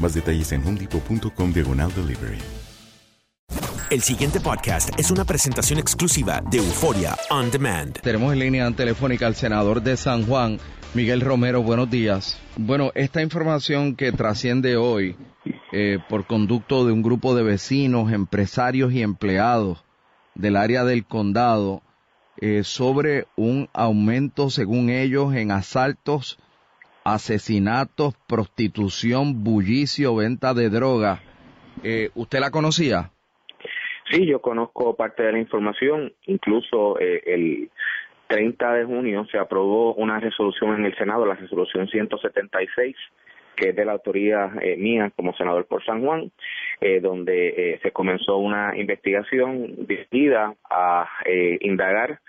Más detalles en homedepot.com diagonal delivery. El siguiente podcast es una presentación exclusiva de Euforia On Demand. Tenemos en línea telefónica al senador de San Juan, Miguel Romero. Buenos días. Bueno, esta información que trasciende hoy eh, por conducto de un grupo de vecinos, empresarios y empleados del área del condado eh, sobre un aumento, según ellos, en asaltos asesinatos, prostitución, bullicio, venta de droga. Eh, ¿Usted la conocía? Sí, yo conozco parte de la información. Incluso eh, el 30 de junio se aprobó una resolución en el Senado, la resolución 176, que es de la autoría eh, mía como senador por San Juan, eh, donde se comenzó una investigación dirigida a indagar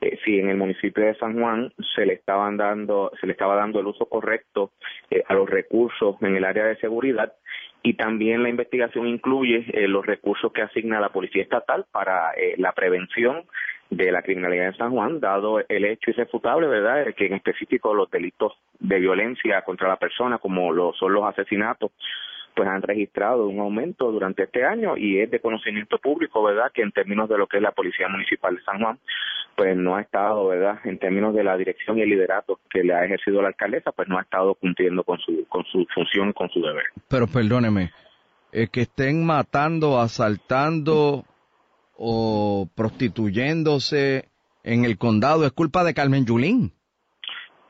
eh, si en el municipio de San Juan se le estaban dando se le estaba dando el uso correcto eh, a los recursos en el área de seguridad y también la investigación incluye eh, los recursos que asigna la policía estatal para la prevención de la criminalidad en San Juan, dado el hecho irrefutable, ¿verdad?, que en específico los delitos de violencia contra la persona, como lo son los asesinatos, pues han registrado un aumento durante este año y es de conocimiento público, ¿verdad?, que en términos de lo que es la Policía Municipal de San Juan, pues no ha estado, ¿verdad?, en términos de la dirección y el liderato que le ha ejercido la alcaldesa, pues no ha estado cumpliendo con su, con su función, con su deber. Pero perdóneme, es que estén matando, asaltando o prostituyéndose en el condado, ¿es culpa de Carmen Yulín?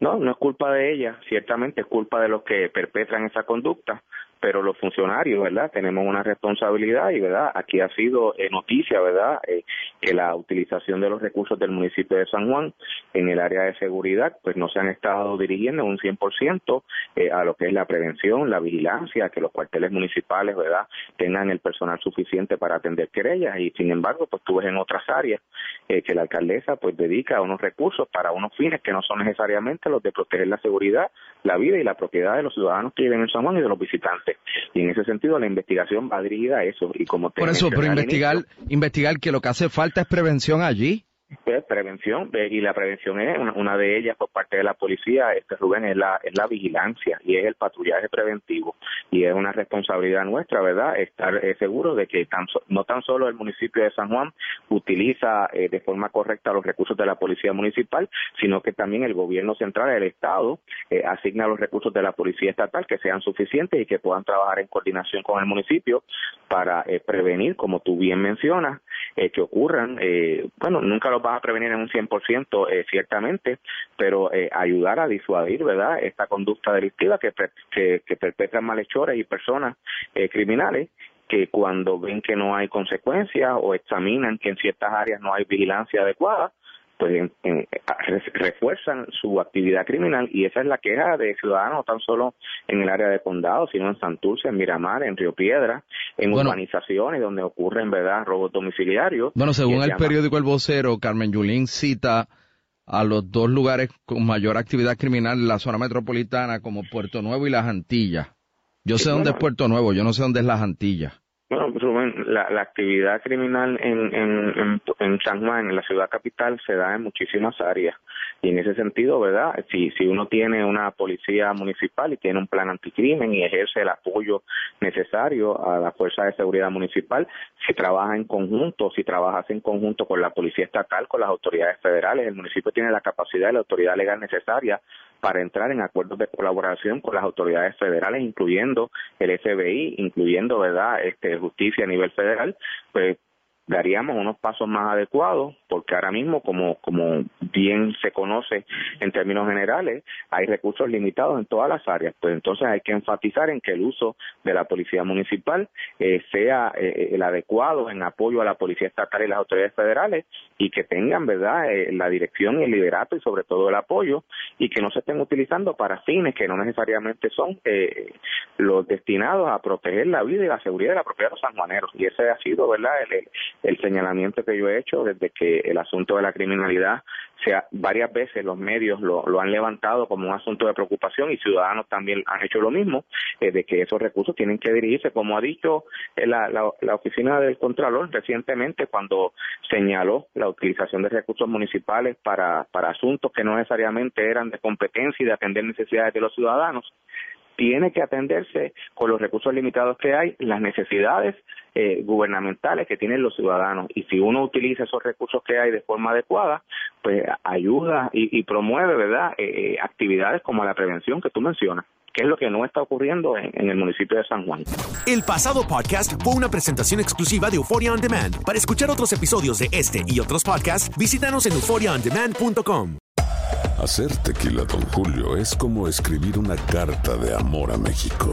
No, no es culpa de ella, ciertamente es culpa de los que perpetran esa conducta, pero los funcionarios, ¿verdad? Tenemos una responsabilidad y, ¿verdad? Aquí ha sido eh, noticia, ¿verdad? Eh, que la utilización de los recursos del municipio de San Juan en el área de seguridad, pues no se han estado dirigiendo un 100% eh, a lo que es la prevención, la vigilancia, que los cuarteles municipales, ¿verdad? Tengan el personal suficiente para atender querellas y, sin embargo, pues tú ves en otras áreas eh, que la alcaldesa, pues dedica unos recursos para unos fines que no son necesariamente los de proteger la seguridad, la vida y la propiedad de los ciudadanos que viven en San Juan y de los visitantes. Y en ese sentido la investigación va dirigida a eso. Y como Por eso, pero investigar, investigar que lo que hace falta es prevención allí. Pues, prevención, y la prevención es una, de ellas por parte de la policía, este Rubén, es la, es la vigilancia y es el patrullaje preventivo. Y es una responsabilidad nuestra, ¿verdad?, estar eh, seguro de que no tan solo el municipio de San Juan utiliza eh, de forma correcta los recursos de la policía municipal, sino que también el gobierno central, el Estado, eh, asigna los recursos de la policía estatal que sean suficientes y que puedan trabajar en coordinación con el municipio para prevenir, como tú bien mencionas, que ocurran, bueno, nunca lo va a prevenir en un 100% eh, ciertamente, pero eh, ayudar a disuadir, ¿verdad?, esta conducta delictiva que, que, perpetran malhechores y personas eh, criminales que cuando ven que no hay consecuencias o examinan que en ciertas áreas no hay vigilancia adecuada, pues refuerzan su actividad criminal y esa es la queja de ciudadanos no tan solo en el área de condado, sino en Santurce, en Miramar, en Río Piedra, en urbanizaciones donde ocurren, ¿verdad?, robos domiciliarios. Bueno, según el periódico El Vocero, Carmen Yulín cita a los dos lugares con mayor actividad criminal en la zona metropolitana como Puerto Nuevo y Las Antillas. Yo sé dónde es Puerto Nuevo, yo no sé dónde es Las Antillas. Bueno, pues, la, la actividad criminal en, en, en, Juan, en la ciudad capital, se da en muchísimas áreas. Y en ese sentido, ¿verdad? Si, si uno tiene una policía municipal y tiene un plan anticrimen y ejerce el apoyo necesario a la fuerza de seguridad municipal, si trabaja en conjunto, si trabajas en conjunto con la policía estatal, con las autoridades federales, el municipio tiene la capacidad y la autoridad legal necesaria para entrar en acuerdos de colaboración con las autoridades federales, incluyendo el FBI, incluyendo, ¿verdad?, este, justicia a nivel federal, pues daríamos unos pasos más adecuados, porque ahora mismo, como, como bien se conoce en términos generales, hay recursos limitados en todas las áreas. Pues entonces hay que enfatizar en que el uso de la policía municipal eh, sea eh, el adecuado en apoyo a la policía estatal y las autoridades federales y que tengan, ¿verdad?, eh, la dirección y el liderato y sobre todo el apoyo y que no se estén utilizando para fines que no necesariamente son los destinados a proteger la vida y la seguridad de la propiedad de los sanjuaneros. Y ese ha sido, ¿verdad?, el señalamiento que yo he hecho desde que el asunto de la criminalidad sea varias veces los medios lo, lo han levantado como un asunto de preocupación y ciudadanos también han hecho lo mismo eh, de que esos recursos tienen que dirigirse. Como ha dicho eh, la, la, la oficina del contralor recientemente cuando señaló la utilización de recursos municipales para para asuntos que no necesariamente eran de competencia y de atender necesidades de los ciudadanos tiene que atenderse con los recursos limitados que hay, las necesidades eh, gubernamentales que tienen los ciudadanos. Y si uno utiliza esos recursos que hay de forma adecuada, pues ayuda y, promueve, ¿verdad?, eh, eh, actividades como la prevención que tú mencionas que es lo que no está ocurriendo en, en, el municipio de San Juan. El pasado podcast fue una presentación exclusiva de Euphoria On Demand. Para escuchar otros episodios de este y otros podcasts, visítanos en euphoriaondemand.com. Hacer tequila, don Julio, es como escribir una carta de amor a México.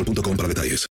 punto para detalles.